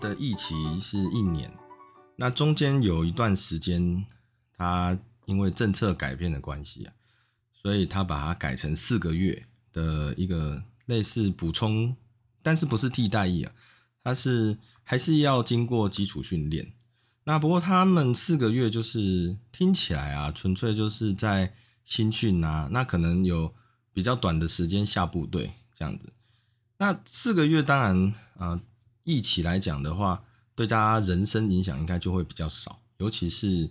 的疫期是一年，那中间有一段时间，他因为政策改变的关系啊，所以他把它改成四个月的一个类似补充，但是不是替代役啊，它是还是要经过基础训练。那不过他们四个月就是听起来啊，纯粹就是在新训啊，那可能有比较短的时间下部队这样子。那四个月当然啊。一起来讲的话，对大家人生影响应该就会比较少，尤其是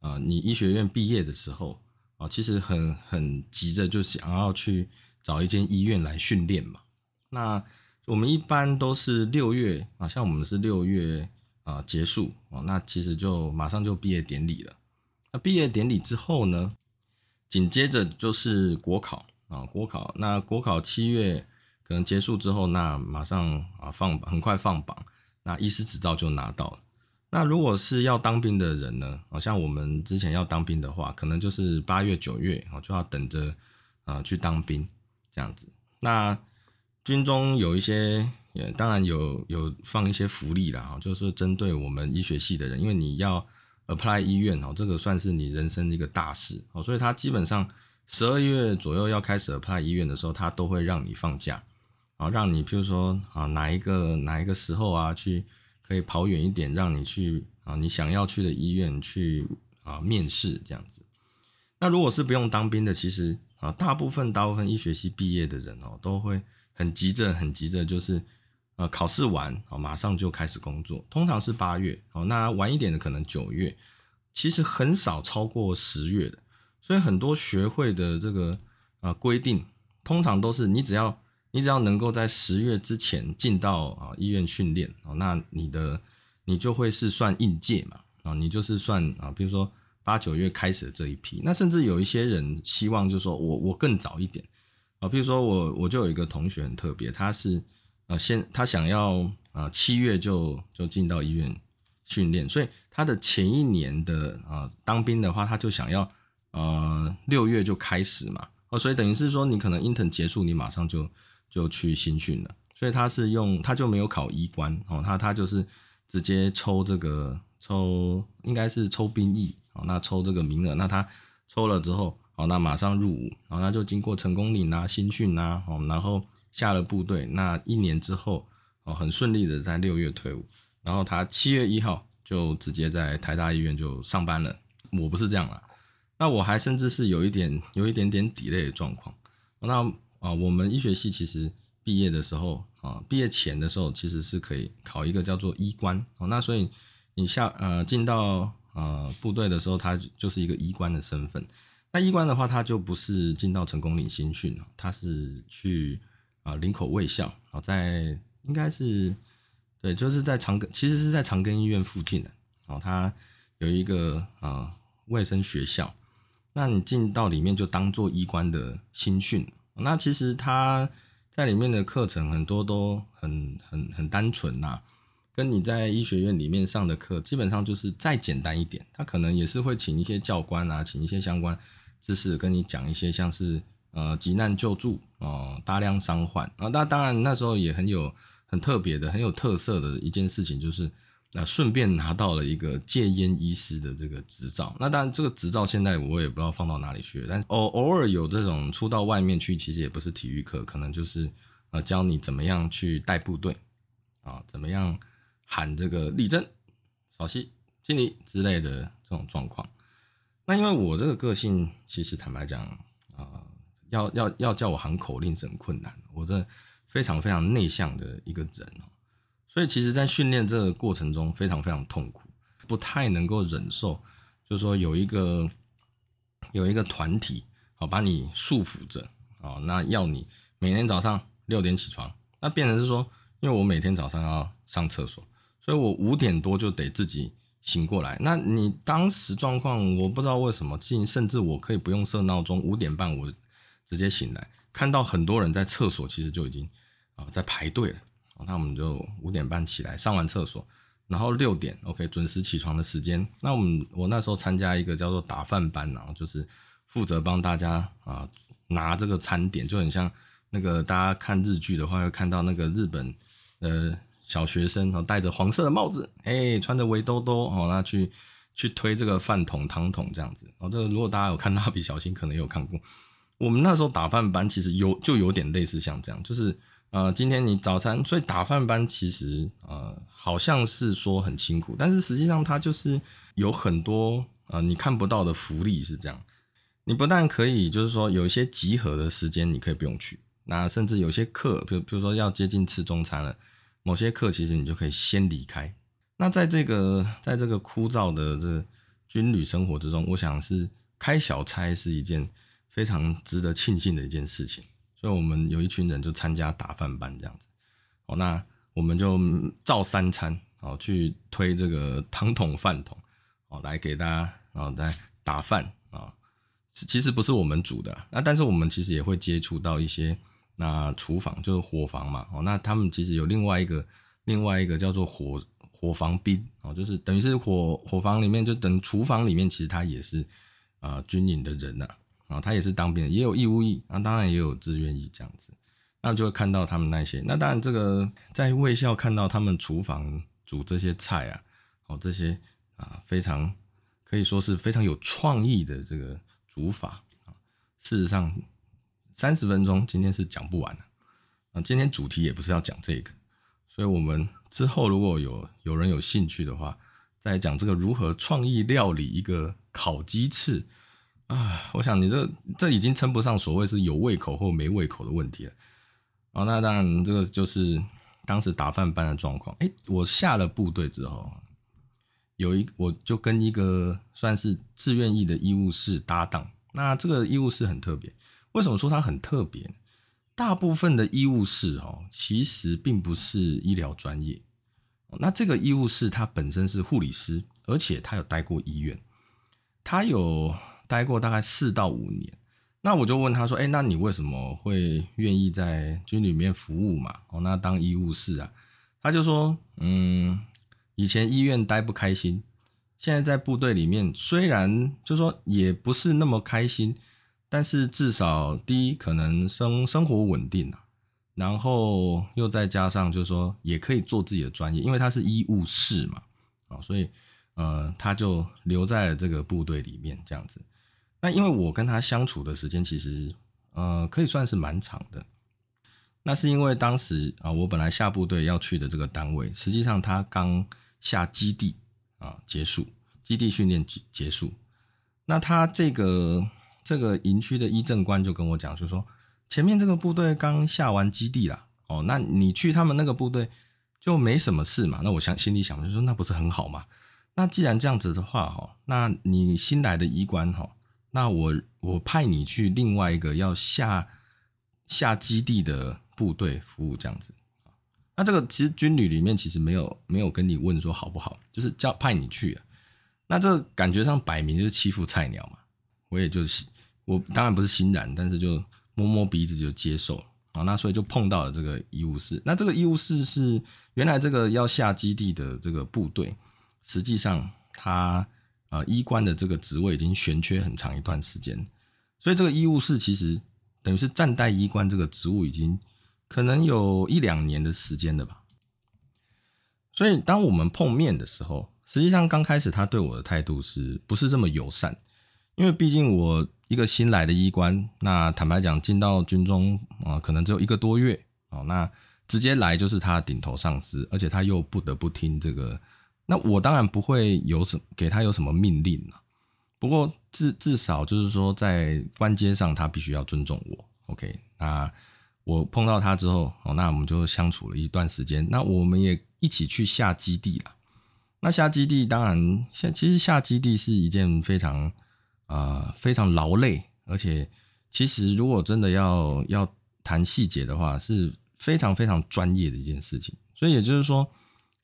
啊，你医学院毕业的时候啊，其实很很急着就想要去找一间医院来训练嘛。那我们一般都是六月啊，像我们是六月啊结束啊，那其实就马上就毕业典礼了。那毕业典礼之后呢，紧接着就是国考啊，国考。那国考七月。可能结束之后，那马上啊放很快放榜，那医师执照就拿到了。那如果是要当兵的人呢？好像我们之前要当兵的话，可能就是八月九月啊就要等着啊去当兵这样子。那军中有一些，也当然有有放一些福利啦，哈，就是针对我们医学系的人，因为你要 apply 医院哦，这个算是你人生的一个大事哦，所以他基本上十二月左右要开始 apply 医院的时候，他都会让你放假。啊，让你譬如说啊，哪一个哪一个时候啊，去可以跑远一点，让你去啊，你想要去的医院去啊面试这样子。那如果是不用当兵的，其实啊，大部分大部分医学系毕业的人哦，都会很急着很急着，就是呃考试完啊，马上就开始工作。通常是八月哦，那晚一点的可能九月，其实很少超过十月的。所以很多学会的这个啊规定，通常都是你只要。你只要能够在十月之前进到啊医院训练哦，那你的你就会是算应届嘛啊，你就是算啊，比如说八九月开始的这一批，那甚至有一些人希望就是说我我更早一点啊，比如说我我就有一个同学很特别，他是啊先他想要啊七月就就进到医院训练，所以他的前一年的啊当兵的话，他就想要呃六月就开始嘛哦，所以等于是说你可能 intern 结束，你马上就。就去新训了，所以他是用他就没有考医官哦，他他就是直接抽这个抽应该是抽兵役哦，那抽这个名额，那他抽了之后哦，那马上入伍，然后那就经过成功岭啊新训啊哦，然后下了部队，那一年之后哦很顺利的在六月退伍，然后他七月一号就直接在台大医院就上班了。我不是这样啊，那我还甚至是有一点有一点点底类的状况，那。啊，我们医学系其实毕业的时候啊，毕业前的时候其实是可以考一个叫做医官哦。那所以你下呃进到呃部队的时候，他就是一个医官的身份。那医官的话，他就不是进到成功岭新训他是去啊林口卫校啊，在应该是对，就是在长庚，其实是在长庚医院附近的哦。他有一个啊卫生学校，那你进到里面就当做医官的新训。那其实他在里面的课程很多都很很很单纯呐，跟你在医学院里面上的课基本上就是再简单一点。他可能也是会请一些教官啊，请一些相关知识跟你讲一些像是呃急难救助哦，大量伤患啊。那当然那时候也很有很特别的、很有特色的一件事情就是。那顺便拿到了一个戒烟医师的这个执照，那当然这个执照现在我也不知道放到哪里去了，但偶偶尔有这种出到外面去，其实也不是体育课，可能就是呃教你怎么样去带部队啊，怎么样喊这个立正、稍息、敬礼之类的这种状况。那因为我这个个性，其实坦白讲啊，要要要叫我喊口令是很困难，我这非常非常内向的一个人哦。所以其实，在训练这个过程中，非常非常痛苦，不太能够忍受，就是说有一个有一个团体，好把你束缚着，哦，那要你每天早上六点起床，那变成是说，因为我每天早上要上厕所，所以我五点多就得自己醒过来。那你当时状况，我不知道为什么，甚至我可以不用设闹钟，五点半我直接醒来，看到很多人在厕所，其实就已经啊在排队了。那我们就五点半起来上完厕所，然后六点 OK 准时起床的时间。那我们我那时候参加一个叫做打饭班然后就是负责帮大家啊拿这个餐点，就很像那个大家看日剧的话，会看到那个日本呃小学生然后戴着黄色的帽子，哎穿着围兜兜哦，那去去推这个饭桶汤桶这样子。哦，这个如果大家有看蜡笔小新，可能有看过。我们那时候打饭班其实有就有点类似像这样，就是。呃，今天你早餐，所以打饭班其实呃好像是说很辛苦，但是实际上它就是有很多呃你看不到的福利是这样。你不但可以就是说有一些集合的时间你可以不用去，那甚至有些课，比如比如说要接近吃中餐了，某些课其实你就可以先离开。那在这个在这个枯燥的这军旅生活之中，我想是开小差是一件非常值得庆幸的一件事情。所以我们有一群人就参加打饭班这样子，哦，那我们就照三餐哦去推这个汤桶饭桶哦来给大家哦来打饭啊，其实不是我们煮的，那但是我们其实也会接触到一些那厨房就是伙房嘛哦，那他们其实有另外一个另外一个叫做伙伙房兵哦，就是等于是伙伙房里面就等厨房里面其实他也是啊军营的人呐。啊，啊他也是当兵的，也有义务役，啊，当然也有志愿役这样子，那就会看到他们那些。那当然，这个在卫校看到他们厨房煮这些菜啊，哦，这些啊，非常可以说是非常有创意的这个煮法啊。事实上，三十分钟今天是讲不完的啊。今天主题也不是要讲这个，所以我们之后如果有有人有兴趣的话，再讲这个如何创意料理一个烤鸡翅。啊，我想你这这已经称不上所谓是有胃口或没胃口的问题了。哦，那当然这个就是当时打饭班的状况。哎，我下了部队之后，有一我就跟一个算是志愿役的医务室搭档。那这个医务室很特别，为什么说它很特别？大部分的医务室哦，其实并不是医疗专业。那这个医务室他本身是护理师，而且他有待过医院，他有。待过大概四到五年，那我就问他说：“哎，那你为什么会愿意在军里面服务嘛？哦，那当医务室啊？”他就说：“嗯，以前医院待不开心，现在在部队里面，虽然就说也不是那么开心，但是至少第一可能生生活稳定啊，然后又再加上就是说也可以做自己的专业，因为他是医务室嘛，啊，所以呃他就留在了这个部队里面这样子。”那因为我跟他相处的时间其实，呃，可以算是蛮长的。那是因为当时啊，我本来下部队要去的这个单位，实际上他刚下基地啊结束，基地训练结结束。那他这个这个营区的医政官就跟我讲，就说前面这个部队刚下完基地啦，哦，那你去他们那个部队就没什么事嘛。那我想心里想就说，那不是很好嘛？那既然这样子的话，哈，那你新来的医官，哈。那我我派你去另外一个要下下基地的部队服务，这样子那这个其实军旅里面其实没有没有跟你问说好不好，就是叫派你去。那这感觉上摆明就是欺负菜鸟嘛。我也就是我当然不是欣然，但是就摸摸鼻子就接受啊。那所以就碰到了这个医务室。那这个医务室是原来这个要下基地的这个部队，实际上他。啊，医官的这个职位已经悬缺很长一段时间，所以这个医务室其实等于是暂代医官这个职务已经可能有一两年的时间了吧。所以当我们碰面的时候，实际上刚开始他对我的态度是不是这么友善？因为毕竟我一个新来的医官，那坦白讲进到军中啊，可能只有一个多月哦，那直接来就是他顶头上司，而且他又不得不听这个。那我当然不会有什给他有什么命令了，不过至至少就是说在关阶上他必须要尊重我。OK，那我碰到他之后，哦，那我们就相处了一段时间。那我们也一起去下基地了。那下基地当然下其实下基地是一件非常啊非常劳累，而且其实如果真的要要谈细节的话，是非常非常专业的一件事情。所以也就是说。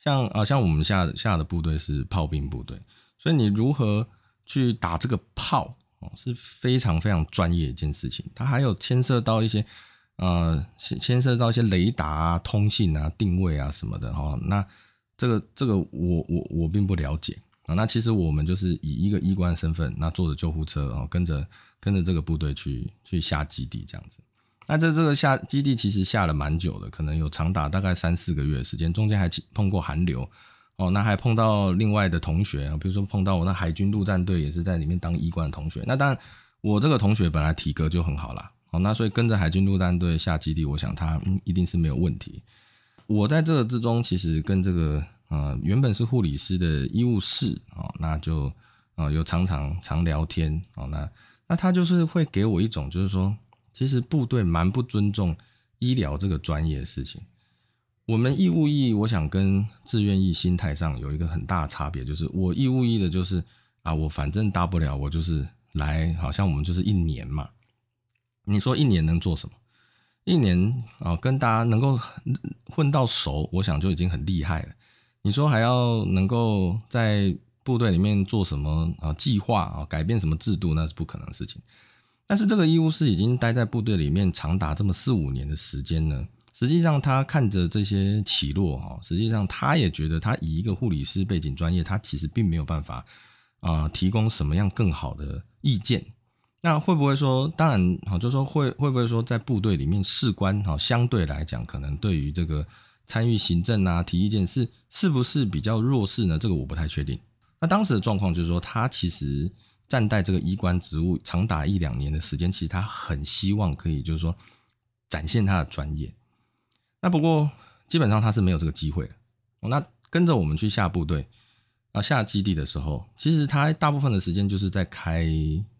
像啊，像我们下下的部队是炮兵部队，所以你如何去打这个炮哦，是非常非常专业一件事情。它还有牵涉到一些呃，牵涉到一些雷达啊、通信啊、定位啊什么的哈。那这个这个我我我并不了解啊。那其实我们就是以一个医官的身份，那坐着救护车啊，跟着跟着这个部队去去下基地这样子。那这这个下基地其实下了蛮久的，可能有长达大概三四个月时间，中间还碰过寒流哦，那还碰到另外的同学，比如说碰到我那海军陆战队也是在里面当医官的同学。那当然，我这个同学本来体格就很好啦，哦，那所以跟着海军陆战队下基地，我想他一定是没有问题。我在这之中，其实跟这个呃原本是护理师的医务室哦，那就啊有常常常聊天哦，那那他就是会给我一种就是说。其实部队蛮不尊重医疗这个专业的事情。我们义务役，我想跟志愿役心态上有一个很大的差别，就是我义务役的就是啊，我反正大不了我就是来，好像我们就是一年嘛。你说一年能做什么？一年啊，跟大家能够混到熟，我想就已经很厉害了。你说还要能够在部队里面做什么啊？计划啊？改变什么制度？那是不可能的事情。但是这个医务室已经待在部队里面长达这么四五年的时间呢，实际上他看着这些起落哈，实际上他也觉得他以一个护理师背景专业，他其实并没有办法啊提供什么样更好的意见。那会不会说，当然好，就说会会不会说在部队里面士官哈相对来讲，可能对于这个参与行政啊提意见是是不是比较弱势呢？这个我不太确定。那当时的状况就是说，他其实。暂代这个医官职务长达一两年的时间，其实他很希望可以，就是说展现他的专业。那不过基本上他是没有这个机会的。那跟着我们去下部队啊下基地的时候，其实他大部分的时间就是在开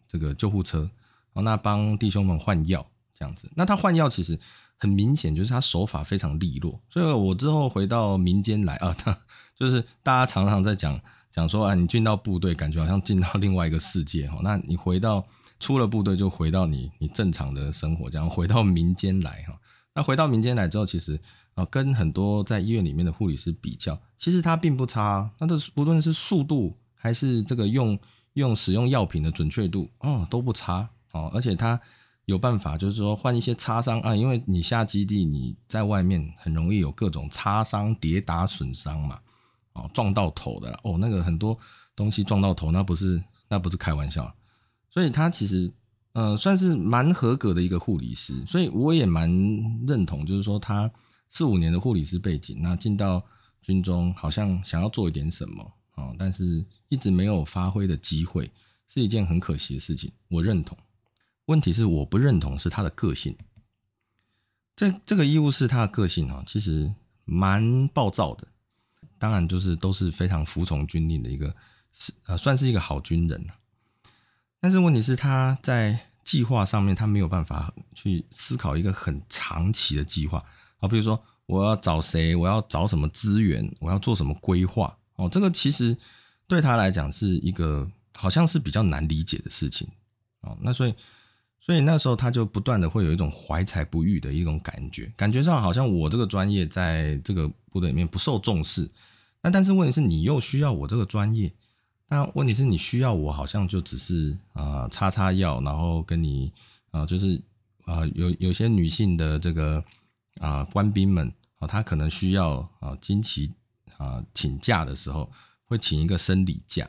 这个救护车，哦，那帮弟兄们换药这样子。那他换药其实很明显，就是他手法非常利落。所以我之后回到民间来啊，他 就是大家常常在讲。讲说啊，你进到部队，感觉好像进到另外一个世界哈。那你回到出了部队，就回到你你正常的生活，这样回到民间来哈。那回到民间来之后，其实啊，跟很多在医院里面的护理师比较，其实他并不差。那这不论是速度还是这个用用使用药品的准确度哦，都不差哦。而且他有办法，就是说换一些擦伤啊，因为你下基地你在外面很容易有各种擦伤、跌打损伤嘛。哦，撞到头的哦，那个很多东西撞到头，那不是那不是开玩笑，所以他其实呃算是蛮合格的一个护理师，所以我也蛮认同，就是说他四五年的护理师背景，那进到军中好像想要做一点什么哦，但是一直没有发挥的机会，是一件很可惜的事情。我认同，问题是我不认同是他的个性，这这个医务室他的个性啊，其实蛮暴躁的。当然，就是都是非常服从军令的一个，是呃，算是一个好军人但是问题是，他在计划上面，他没有办法去思考一个很长期的计划啊。比如说，我要找谁，我要找什么资源，我要做什么规划哦。这个其实对他来讲是一个好像是比较难理解的事情哦。那所以，所以那时候他就不断的会有一种怀才不遇的一种感觉，感觉上好像我这个专业在这个部队里面不受重视。那但是问题是你又需要我这个专业，那问题是你需要我好像就只是啊擦擦药，然后跟你啊就是啊有有些女性的这个啊官兵们啊，她可能需要啊经期啊请假的时候会请一个生理假，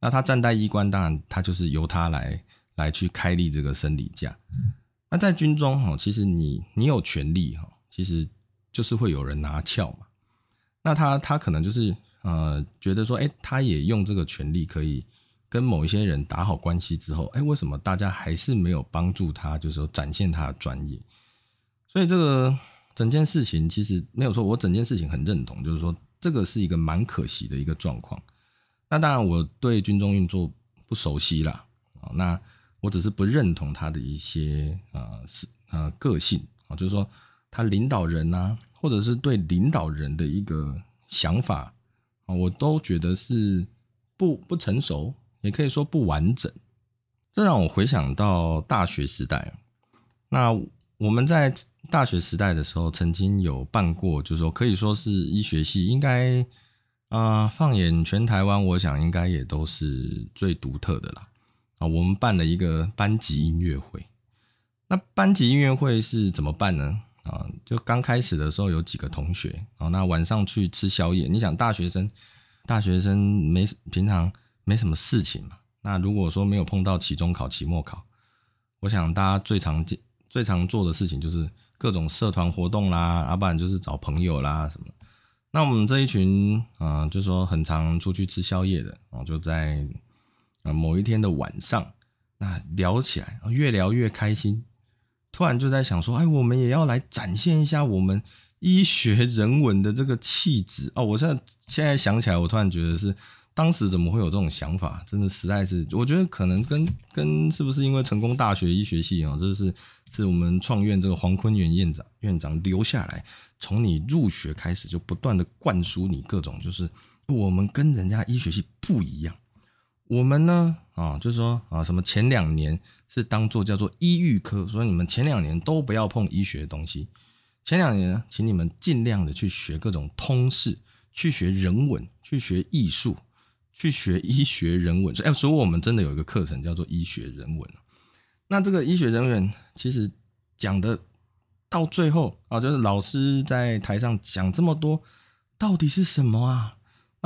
那他站在医官，当然他就是由他来来去开立这个生理假。那在军中哈，其实你你有权利哈，其实就是会有人拿翘嘛。那他他可能就是呃觉得说，哎，他也用这个权利可以跟某一些人打好关系之后，哎，为什么大家还是没有帮助他，就是说展现他的专业？所以这个整件事情其实没有说，我整件事情很认同，就是说这个是一个蛮可惜的一个状况。那当然我对军中运作不熟悉啦，啊，那我只是不认同他的一些呃是呃个性啊，就是说。他领导人呐，或者是对领导人的一个想法啊，我都觉得是不不成熟，也可以说不完整。这让我回想到大学时代。那我们在大学时代的时候，曾经有办过，就是说可以说是医学系应该啊，放眼全台湾，我想应该也都是最独特的啦。啊，我们办了一个班级音乐会。那班级音乐会是怎么办呢？啊，就刚开始的时候有几个同学啊，那晚上去吃宵夜。你想大学生，大学生没平常没什么事情嘛。那如果说没有碰到期中考、期末考，我想大家最常见、最常做的事情就是各种社团活动啦，啊不然就是找朋友啦什么。那我们这一群啊，就说很常出去吃宵夜的啊，就在啊某一天的晚上，那聊起来，越聊越开心。突然就在想说，哎，我们也要来展现一下我们医学人文的这个气质哦。我现在现在想起来，我突然觉得是当时怎么会有这种想法？真的实在是，我觉得可能跟跟是不是因为成功大学医学系啊，这是是我们创院这个黄坤元院长院长留下来。从你入学开始，就不断的灌输你各种，就是我们跟人家医学系不一样。我们呢，啊，就是说啊，什么前两年是当做叫做医育科，所以你们前两年都不要碰医学的东西。前两年，请你们尽量的去学各种通识，去学人文，去学艺术，去学医学人文。哎，所以我们真的有一个课程叫做医学人文。那这个医学人文其实讲的。到最后啊，就是老师在台上讲这么多，到底是什么啊？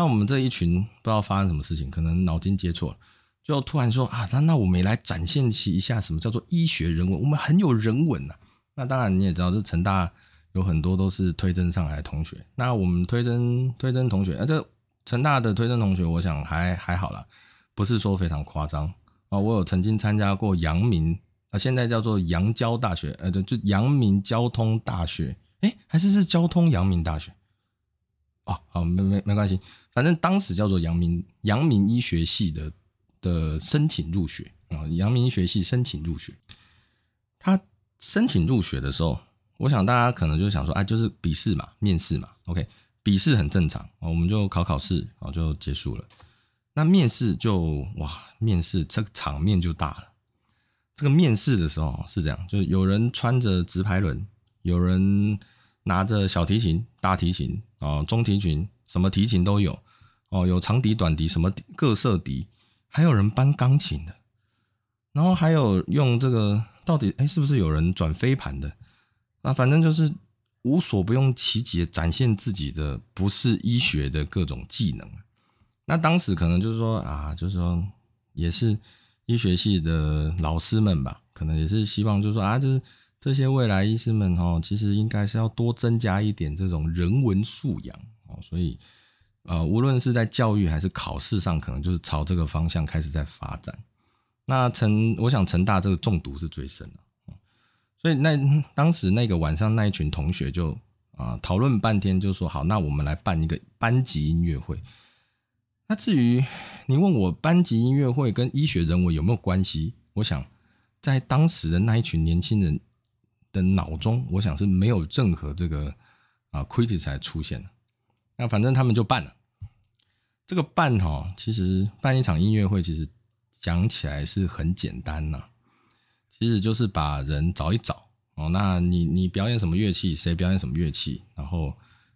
那我们这一群不知道发生什么事情，可能脑筋接错了，就突然说啊，那那我们也来展现起一下什么叫做医学人文，我们很有人文呐。那当然你也知道，这成大有很多都是推甄上来的同学。那我们推甄推甄同学，啊，这成大的推甄同学，我想还还好啦，不是说非常夸张啊。我有曾经参加过阳明。啊，现在叫做阳交大学，呃，就就阳明交通大学，哎，还是是交通阳明大学，哦，好，没没没关系，反正当时叫做阳明阳明医学系的的申请入学啊，阳明医学系申请入学，他申请入学的时候，我想大家可能就想说，哎，就是笔试嘛，面试嘛，OK，笔试很正常我们就考考试，然后就结束了，那面试就哇，面试这个场面就大了。这个面试的时候是这样，就有人穿着直排轮，有人拿着小提琴、大提琴啊、中提琴，什么提琴都有哦，有长笛、短笛，什么各色笛，还有人搬钢琴的，然后还有用这个，到底哎是不是有人转飞盘的？啊，反正就是无所不用其极展现自己的不是医学的各种技能。那当时可能就是说啊，就是说也是。医学系的老师们吧，可能也是希望，就是说啊，就是这些未来医师们哦，其实应该是要多增加一点这种人文素养哦。所以，呃，无论是在教育还是考试上，可能就是朝这个方向开始在发展。那成，我想成大这个中毒是最深的，所以那当时那个晚上，那一群同学就啊讨论半天，就说好，那我们来办一个班级音乐会。那至于你问我班级音乐会跟医学人文有没有关系？我想在当时的那一群年轻人的脑中，我想是没有任何这个啊 critic 才出现的。那反正他们就办了这个办哈，其实办一场音乐会，其实讲起来是很简单呐，其实就是把人找一找哦。那你你表演什么乐器，谁表演什么乐器，然后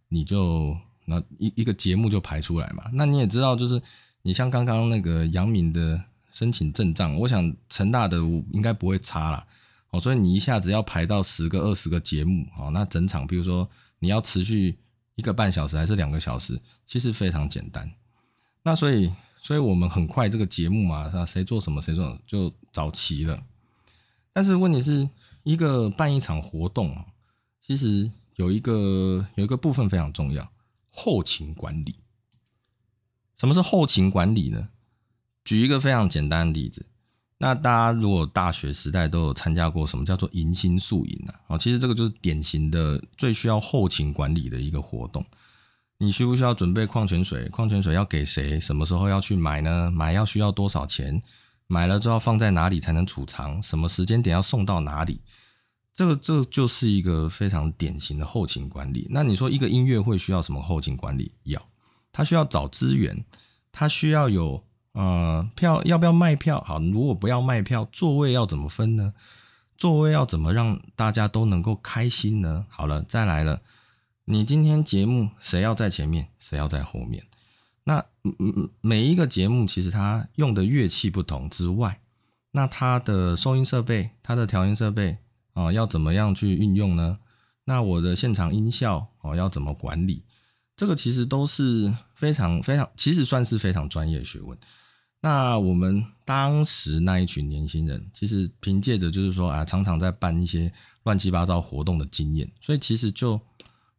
你就。那一一个节目就排出来嘛，那你也知道，就是你像刚刚那个杨敏的申请阵仗，我想成大的应该不会差啦。哦，所以你一下子要排到十个、二十个节目，哦，那整场比如说你要持续一个半小时还是两个小时，其实非常简单。那所以，所以我们很快这个节目嘛，是？谁做什么谁做就找齐了。但是问题是一个办一场活动其实有一个有一个部分非常重要。后勤管理，什么是后勤管理呢？举一个非常简单的例子，那大家如果大学时代都有参加过什么叫做迎新宿营啊？哦，其实这个就是典型的最需要后勤管理的一个活动。你需不需要准备矿泉水？矿泉水要给谁？什么时候要去买呢？买要需要多少钱？买了之后放在哪里才能储藏？什么时间点要送到哪里？这个这就是一个非常典型的后勤管理。那你说一个音乐会需要什么后勤管理？要，他需要找资源，他需要有呃票，要不要卖票？好，如果不要卖票，座位要怎么分呢？座位要怎么让大家都能够开心呢？好了，再来了，你今天节目谁要在前面，谁要在后面？那嗯嗯每一个节目其实它用的乐器不同之外，那它的收音设备、它的调音设备啊，要怎么样去运用呢？那我的现场音效哦，要怎么管理？这个其实都是非常非常，其实算是非常专业的学问。那我们当时那一群年轻人，其实凭借着就是说啊，常常在办一些乱七八糟活动的经验，所以其实就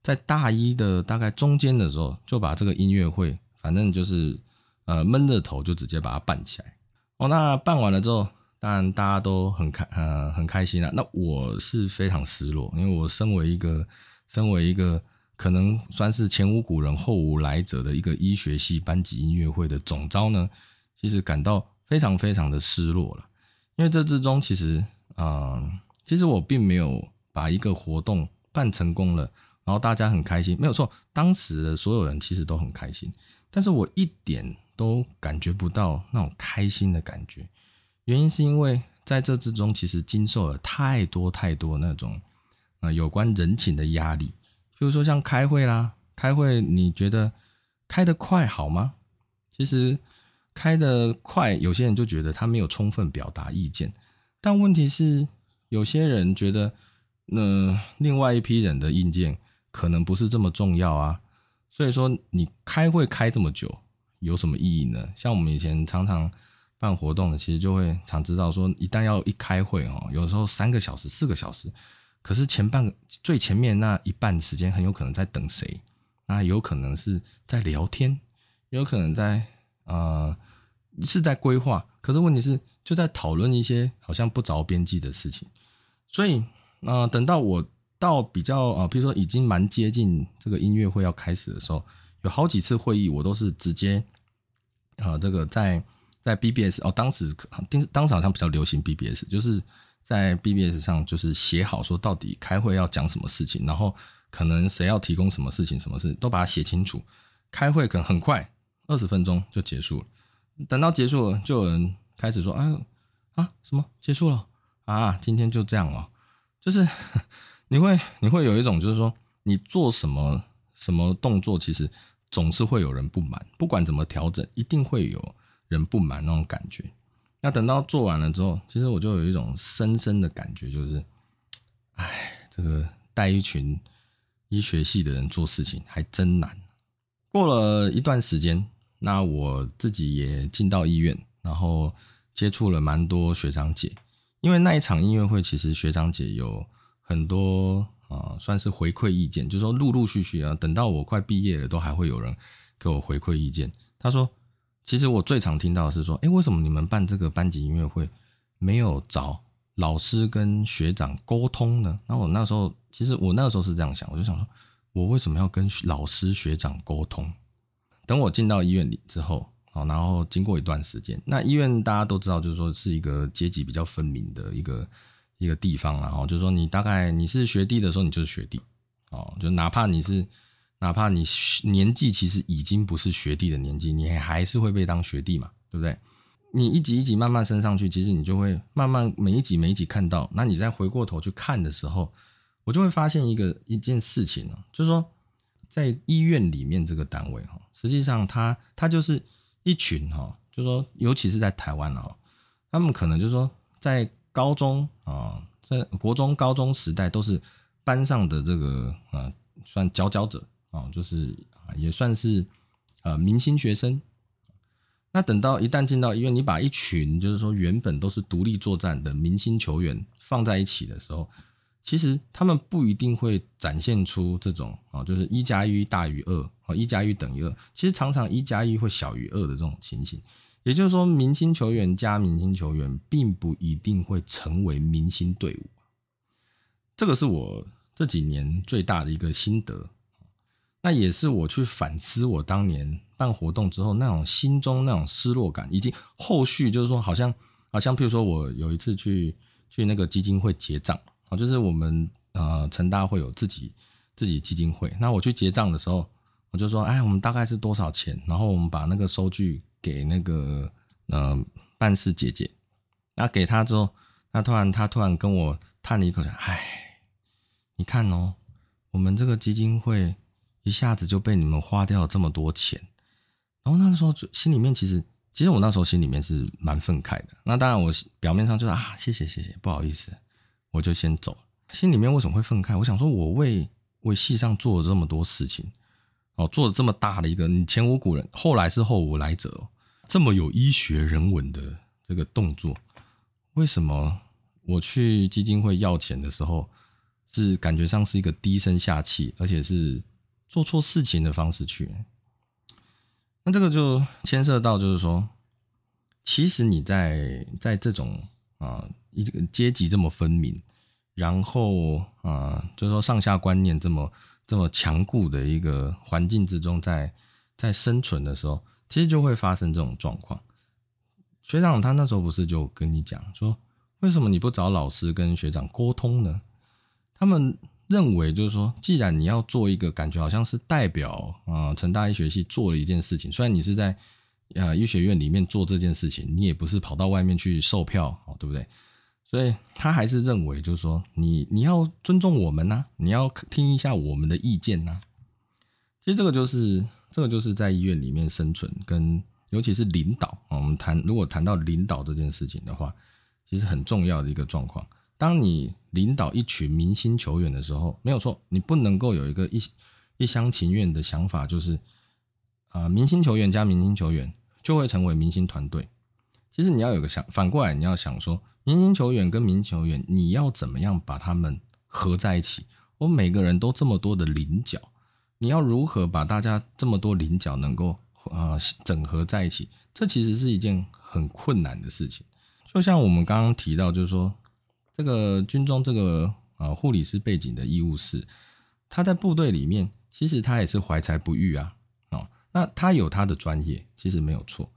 在大一的大概中间的时候，就把这个音乐会，反正就是呃闷着头就直接把它办起来。哦，那办完了之后，当然大家都很开呃很开心啊。那我是非常失落，因为我身为一个身为一个。可能算是前无古人后无来者的一个医学系班级音乐会的总招呢，其实感到非常非常的失落了。因为这之中其实，嗯，其实我并没有把一个活动办成功了，然后大家很开心，没有错，当时的所有人其实都很开心，但是我一点都感觉不到那种开心的感觉。原因是因为在这之中，其实经受了太多太多那种，呃，有关人情的压力。比如说像开会啦，开会你觉得开得快好吗？其实开得快，有些人就觉得他没有充分表达意见，但问题是有些人觉得，那另外一批人的意见可能不是这么重要啊。所以说你开会开这么久有什么意义呢？像我们以前常常办活动的，其实就会常知道说，一旦要一开会哦，有时候三个小时、四个小时。可是前半个最前面那一半时间很有可能在等谁，那有可能是在聊天，有可能在呃是在规划。可是问题是就在讨论一些好像不着边际的事情。所以呃等到我到比较啊，比如说已经蛮接近这个音乐会要开始的时候，有好几次会议我都是直接啊这个在在 BBS 哦，当时当当时好像比较流行 BBS，就是。在 BBS 上就是写好说到底开会要讲什么事情，然后可能谁要提供什么事情，什么事都把它写清楚。开会可能很快，二十分钟就结束了。等到结束了，就有人开始说：“啊啊，什么结束了啊？今天就这样了。”就是 你会你会有一种就是说，你做什么什么动作，其实总是会有人不满，不管怎么调整，一定会有人不满那种感觉。那等到做完了之后，其实我就有一种深深的感觉，就是，哎，这个带一群医学系的人做事情还真难。过了一段时间，那我自己也进到医院，然后接触了蛮多学长姐。因为那一场音乐会，其实学长姐有很多啊，算是回馈意见，就是说陆陆续续啊，等到我快毕业了，都还会有人给我回馈意见。他说。其实我最常听到的是说，哎，为什么你们办这个班级音乐会没有找老师跟学长沟通呢？那我那时候，其实我那时候是这样想，我就想说，我为什么要跟老师学长沟通？等我进到医院里之后，好，然后经过一段时间，那医院大家都知道，就是说是一个阶级比较分明的一个一个地方然后就是说你大概你是学弟的时候，你就是学弟，哦，就哪怕你是。哪怕你年纪其实已经不是学弟的年纪，你还是会被当学弟嘛，对不对？你一级一级慢慢升上去，其实你就会慢慢每一级每一级看到。那你再回过头去看的时候，我就会发现一个一件事情哦，就是说在医院里面这个单位哈，实际上他他就是一群哈，就说尤其是在台湾哦，他们可能就是说在高中啊，在国中、高中时代都是班上的这个啊，算佼佼者。哦，就是，也算是呃明星学生。那等到一旦进到医院，你把一群就是说原本都是独立作战的明星球员放在一起的时候，其实他们不一定会展现出这种啊，就是一加一大于二啊，一加一等于二。其实常常一加一会小于二的这种情形。也就是说，明星球员加明星球员，并不一定会成为明星队伍。这个是我这几年最大的一个心得。那也是我去反思我当年办活动之后那种心中那种失落感，以及后续就是说，好像好像，譬如说我有一次去去那个基金会结账啊，就是我们呃成大会有自己自己基金会，那我去结账的时候，我就说，哎，我们大概是多少钱？然后我们把那个收据给那个呃办事姐姐，那给他之后，那突然他突然跟我叹了一口气，唉，你看哦，我们这个基金会。一下子就被你们花掉了这么多钱，然后那时候就心里面其实，其实我那时候心里面是蛮愤慨的。那当然我表面上就是啊，谢谢谢谢，不好意思，我就先走。心里面为什么会愤慨？我想说，我为为戏上做了这么多事情，哦，做了这么大的一个，你前无古人，后来是后无来者，这么有医学人文的这个动作，为什么我去基金会要钱的时候，是感觉上是一个低声下气，而且是做错事情的方式去？那这个就牵涉到，就是说，其实你在在这种啊一个阶级这么分明。然后啊，就是说上下观念这么这么强固的一个环境之中，在在生存的时候，其实就会发生这种状况。学长他那时候不是就跟你讲说，为什么你不找老师跟学长沟通呢？他们认为就是说，既然你要做一个感觉好像是代表啊成大医学系做了一件事情，虽然你是在呃医学院里面做这件事情，你也不是跑到外面去售票哦，对不对？所以他还是认为，就是说，你你要尊重我们呐，你要听一下我们的意见呐。其实这个就是这个就是在医院里面生存，跟尤其是领导我们谈如果谈到领导这件事情的话，其实很重要的一个状况。当你领导一群明星球员的时候，没有错，你不能够有一个一一厢情愿的想法，就是啊，明星球员加明星球员就会成为明星团队。其实你要有个想反过来，你要想说。明星球员跟明星球员，你要怎么样把他们合在一起？我们每个人都这么多的棱角，你要如何把大家这么多棱角能够呃整合在一起？这其实是一件很困难的事情。就像我们刚刚提到，就是说这个军中这个呃护理师背景的医务室，他在部队里面其实他也是怀才不遇啊，那他有他的专业，其实没有错。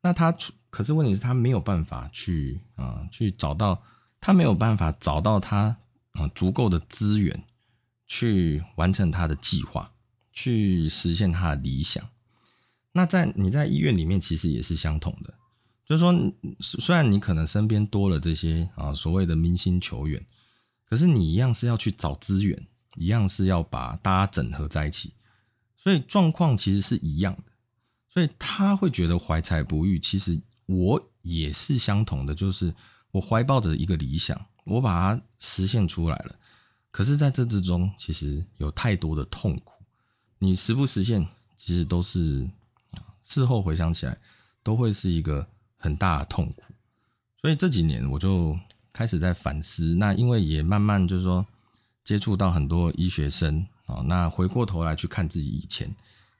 那他出。可是问题是，他没有办法去啊，去找到他没有办法找到他啊足够的资源去完成他的计划，去实现他的理想。那在你在医院里面其实也是相同的，就是说，虽然你可能身边多了这些啊所谓的明星球员，可是你一样是要去找资源，一样是要把大家整合在一起，所以状况其实是一样的。所以他会觉得怀才不遇，其实。我也是相同的，就是我怀抱着一个理想，我把它实现出来了。可是，在这之中，其实有太多的痛苦。你实不实现，其实都是事后回想起来，都会是一个很大的痛苦。所以这几年，我就开始在反思。那因为也慢慢就是说，接触到很多医学生啊，那回过头来去看自己以前，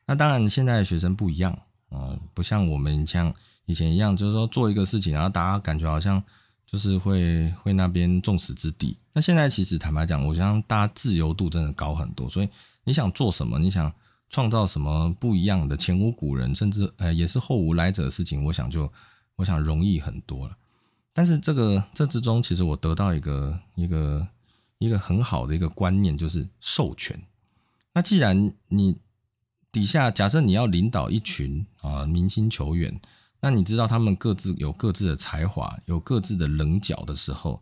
那当然现在的学生不一样啊，不像我们像。以前一样，就是说做一个事情，然后大家感觉好像就是会会那边众矢之的。那现在其实坦白讲，我想大家自由度真的高很多，所以你想做什么，你想创造什么不一样的前无古人，甚至呃也是后无来者的事情，我想就我想容易很多了。但是这个这之中，其实我得到一个一个一个很好的一个观念，就是授权。那既然你底下假设你要领导一群啊明星球员。那你知道他们各自有各自的才华，有各自的棱角的时候，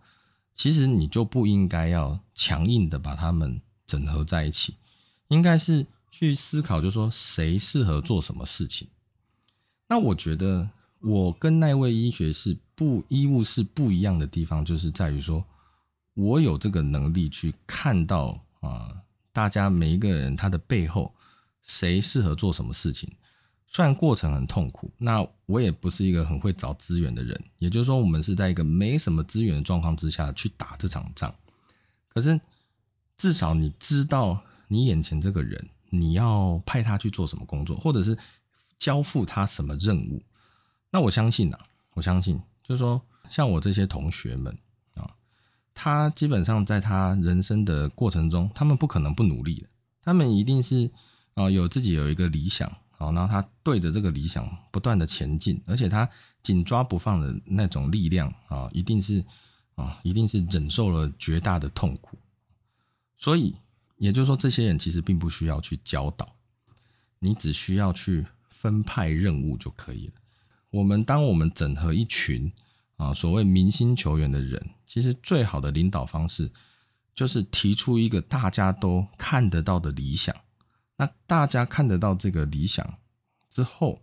其实你就不应该要强硬的把他们整合在一起，应该是去思考，就说谁适合做什么事情。那我觉得我跟那位医学是不医务是不一样的地方，就是在于说我有这个能力去看到啊，大家每一个人他的背后谁适合做什么事情。虽然过程很痛苦，那我也不是一个很会找资源的人，也就是说，我们是在一个没什么资源的状况之下去打这场仗。可是，至少你知道你眼前这个人，你要派他去做什么工作，或者是交付他什么任务。那我相信呐，我相信，就是说，像我这些同学们，他基本上在他人生的过程中，他们不可能不努力的，他们一定是啊，有自己有一个理想。好，然后他对着这个理想不断的前进，而且他紧抓不放的那种力量啊，一定是啊，一定是忍受了绝大的痛苦。所以，也就是说，这些人其实并不需要去教导，你只需要去分派任务就可以了。我们当我们整合一群啊，所谓明星球员的人，其实最好的领导方式就是提出一个大家都看得到的理想。那大家看得到这个理想之后，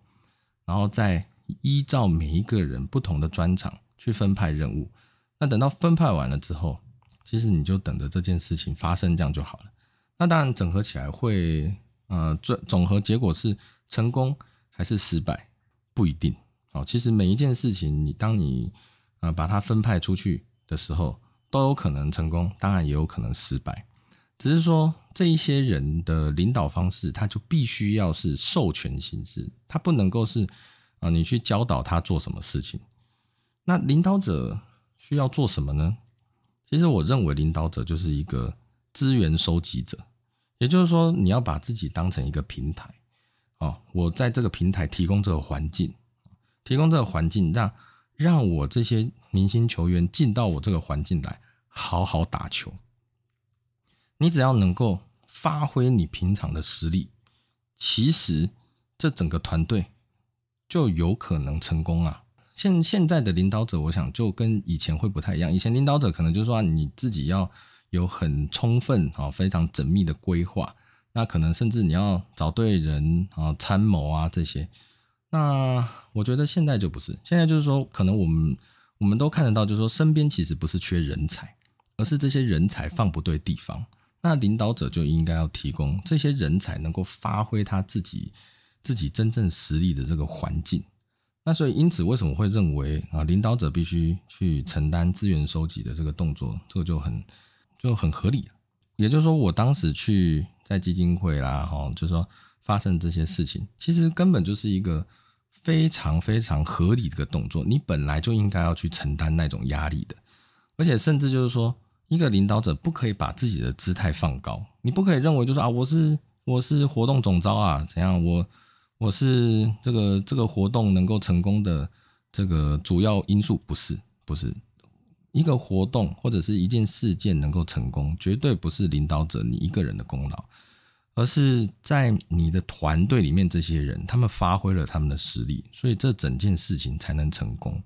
然后再依照每一个人不同的专长去分派任务。那等到分派完了之后，其实你就等着这件事情发生，这样就好了。那当然整合起来会，呃，总总和结果是成功还是失败，不一定。哦，其实每一件事情，你当你呃把它分派出去的时候，都有可能成功，当然也有可能失败。只是说这一些人的领导方式，他就必须要是授权形式，他不能够是啊你去教导他做什么事情。那领导者需要做什么呢？其实我认为领导者就是一个资源收集者，也就是说你要把自己当成一个平台哦，我在这个平台提供这个环境，提供这个环境，让让我这些明星球员进到我这个环境来好好打球。你只要能够发挥你平常的实力，其实这整个团队就有可能成功啊。现现在的领导者，我想就跟以前会不太一样。以前领导者可能就是说你自己要有很充分啊、非常缜密的规划，那可能甚至你要找对人啊、参谋啊这些。那我觉得现在就不是，现在就是说，可能我们我们都看得到，就是说身边其实不是缺人才，而是这些人才放不对地方。那领导者就应该要提供这些人才能够发挥他自己自己真正实力的这个环境。那所以因此，为什么会认为啊，领导者必须去承担资源收集的这个动作，这个就很就很合理。也就是说，我当时去在基金会啦，哈，就是说发生这些事情，其实根本就是一个非常非常合理的一个动作。你本来就应该要去承担那种压力的，而且甚至就是说。一个领导者不可以把自己的姿态放高，你不可以认为就是啊，我是我是活动总招啊，怎样我我是这个这个活动能够成功的这个主要因素不是不是一个活动或者是一件事件能够成功，绝对不是领导者你一个人的功劳，而是在你的团队里面这些人他们发挥了他们的实力，所以这整件事情才能成功。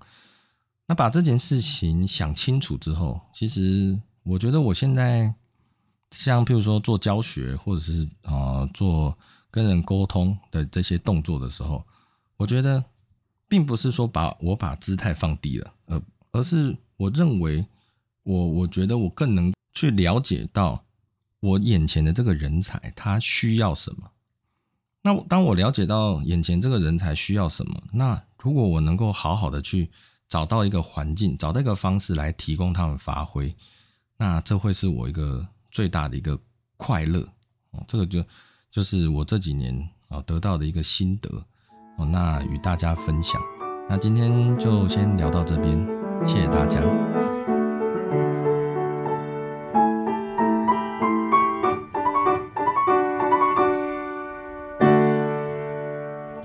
那把这件事情想清楚之后，其实。我觉得我现在像譬如说做教学，或者是啊做跟人沟通的这些动作的时候，我觉得并不是说把我把姿态放低了，而而是我认为我我觉得我更能去了解到我眼前的这个人才他需要什么。那当我了解到眼前这个人才需要什么，那如果我能够好好的去找到一个环境，找到一个方式来提供他们发挥。那这会是我一个最大的一个快乐哦，这个就就是我这几年啊得到的一个心得哦，那与大家分享。那今天就先聊到这边，谢谢大家。